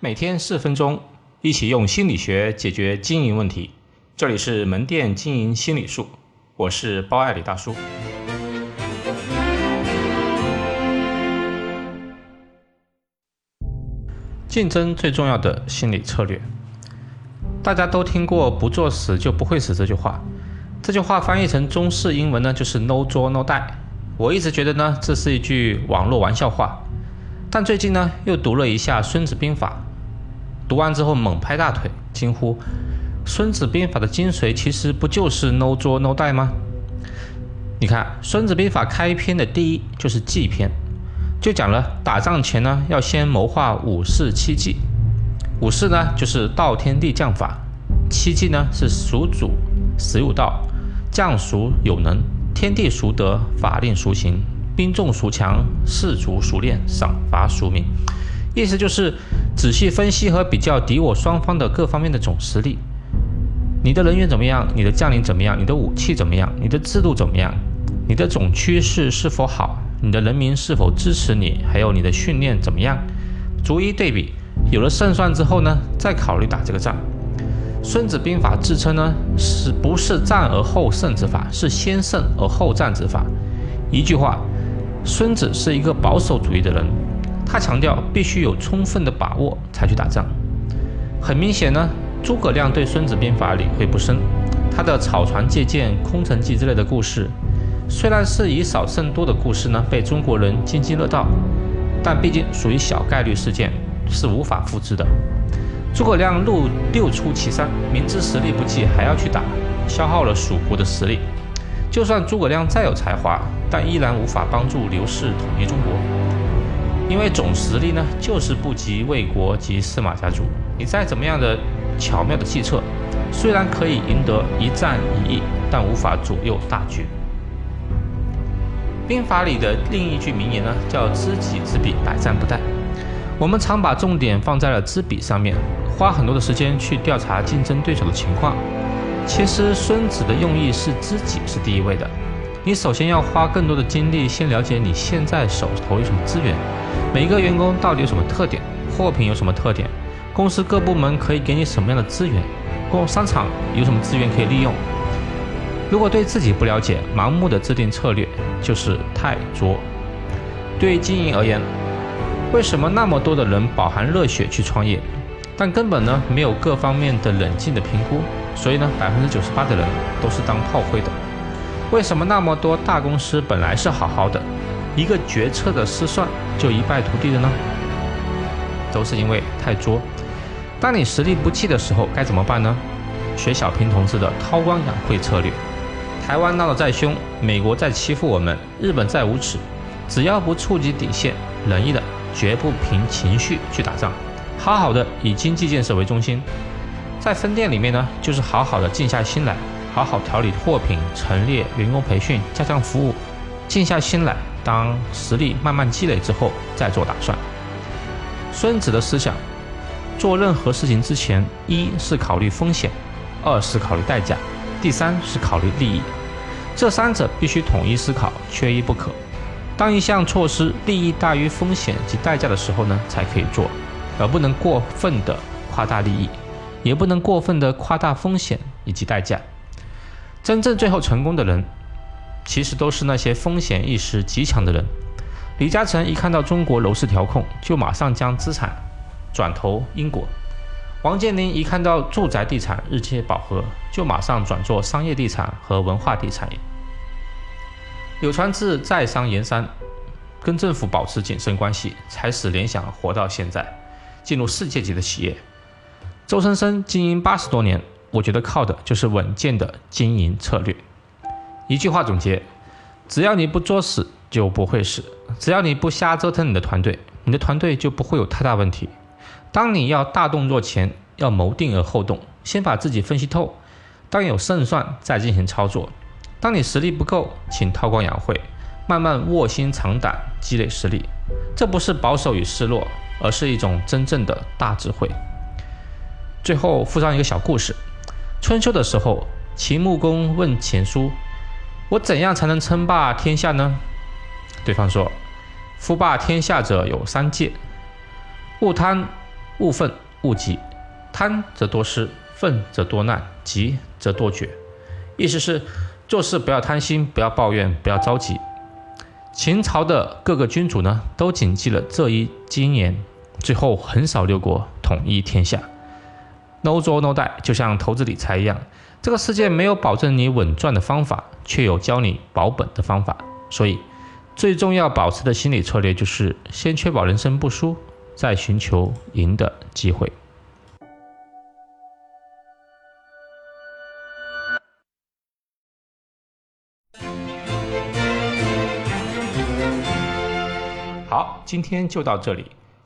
每天四分钟，一起用心理学解决经营问题。这里是门店经营心理术，我是包爱李大叔。竞争最重要的心理策略，大家都听过“不作死就不会死”这句话。这句话翻译成中式英文呢，就是 “No 作 No die”。我一直觉得呢，这是一句网络玩笑话。但最近呢，又读了一下《孙子兵法》。读完之后猛拍大腿，惊呼：“孙子兵法的精髓其实不就是 no 作 no die 吗？”你看，《孙子兵法》开篇的第一就是计篇，就讲了打仗前呢要先谋划五事七计。五事呢就是道天地将法，七计呢是属主死有道，将属有能，天地孰得，法令孰行，兵众孰强，士卒孰练，赏罚孰明。意思就是仔细分析和比较敌我双方的各方面的总实力，你的人员怎么样？你的将领怎么样？你的武器怎么样？你的制度怎么样？你的总趋势是否好？你的人民是否支持你？还有你的训练怎么样？逐一对比，有了胜算之后呢，再考虑打这个仗。孙子兵法自称呢，是不是战而后胜之法？是先胜而后战之法。一句话，孙子是一个保守主义的人。他强调必须有充分的把握才去打仗。很明显呢，诸葛亮对《孙子兵法》理会不深。他的草船借箭、空城计之类的故事，虽然是以少胜多的故事呢，被中国人津津乐道，但毕竟属于小概率事件，是无法复制的。诸葛亮路六出祁山，明知实力不济还要去打，消耗了蜀国的实力。就算诸葛亮再有才华，但依然无法帮助刘氏统一中国。因为总实力呢，就是不及魏国及司马家族。你再怎么样的巧妙的计策，虽然可以赢得一战一役，但无法左右大局。兵法里的另一句名言呢，叫“知己知彼，百战不殆”。我们常把重点放在了知彼上面，花很多的时间去调查竞争对手的情况。其实孙子的用意是知己是第一位的。你首先要花更多的精力，先了解你现在手头有什么资源，每一个员工到底有什么特点，货品有什么特点，公司各部门可以给你什么样的资源，供商场有什么资源可以利用。如果对自己不了解，盲目的制定策略就是太作。对于经营而言，为什么那么多的人饱含热血去创业，但根本呢没有各方面的冷静的评估，所以呢百分之九十八的人都是当炮灰的。为什么那么多大公司本来是好好的，一个决策的失算就一败涂地的呢？都是因为太作。当你实力不济的时候该怎么办呢？学小平同志的韬光养晦策略。台湾闹得再凶，美国再欺负我们，日本再无耻，只要不触及底线，仁义的绝不凭情绪去打仗，好好的以经济建设为中心。在分店里面呢，就是好好的静下心来。好好调理货品陈列、员工培训、加强服务，静下心来，当实力慢慢积累之后再做打算。孙子的思想，做任何事情之前，一是考虑风险，二是考虑代价，第三是考虑利益，这三者必须统一思考，缺一不可。当一项措施利益大于风险及代价的时候呢，才可以做，而不能过分的夸大利益，也不能过分的夸大风险以及代价。真正最后成功的人，其实都是那些风险意识极强的人。李嘉诚一看到中国楼市调控，就马上将资产转投英国；王健林一看到住宅地产日渐饱和，就马上转做商业地产和文化地产。柳传志在商言商，跟政府保持谨慎关系，才使联想活到现在，进入世界级的企业。周生生经营八十多年。我觉得靠的就是稳健的经营策略。一句话总结：只要你不作死，就不会死；只要你不瞎折腾你的团队，你的团队就不会有太大问题。当你要大动作前，要谋定而后动，先把自己分析透。当有胜算，再进行操作。当你实力不够，请韬光养晦，慢慢卧薪尝胆，积累实力。这不是保守与示弱，而是一种真正的大智慧。最后附上一个小故事。春秋的时候，秦穆公问钱叔：“我怎样才能称霸天下呢？”对方说：“夫霸天下者有三戒：勿贪、勿愤勿急，贪则多失，愤则多难，急则多绝。意思是做事不要贪心，不要抱怨，不要着急。秦朝的各个君主呢，都谨记了这一经言，最后横扫六国，统一天下。No 做 No die，就像投资理财一样，这个世界没有保证你稳赚的方法，却有教你保本的方法。所以，最重要保持的心理策略就是先确保人生不输，再寻求赢的机会。好，今天就到这里。